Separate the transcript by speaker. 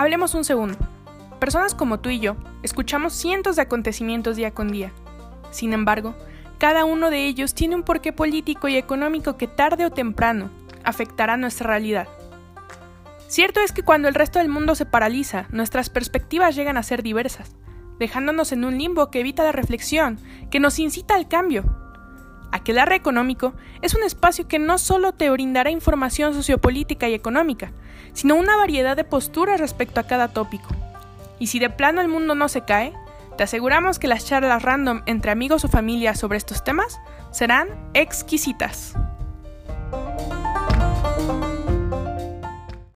Speaker 1: Hablemos un segundo. Personas como tú y yo escuchamos cientos de acontecimientos día con día. Sin embargo, cada uno de ellos tiene un porqué político y económico que tarde o temprano afectará nuestra realidad. Cierto es que cuando el resto del mundo se paraliza, nuestras perspectivas llegan a ser diversas, dejándonos en un limbo que evita la reflexión, que nos incita al cambio. Aquelarre económico es un espacio que no solo te brindará información sociopolítica y económica, sino una variedad de posturas respecto a cada tópico. Y si de plano el mundo no se cae, te aseguramos que las charlas random entre amigos o familia sobre estos temas serán exquisitas.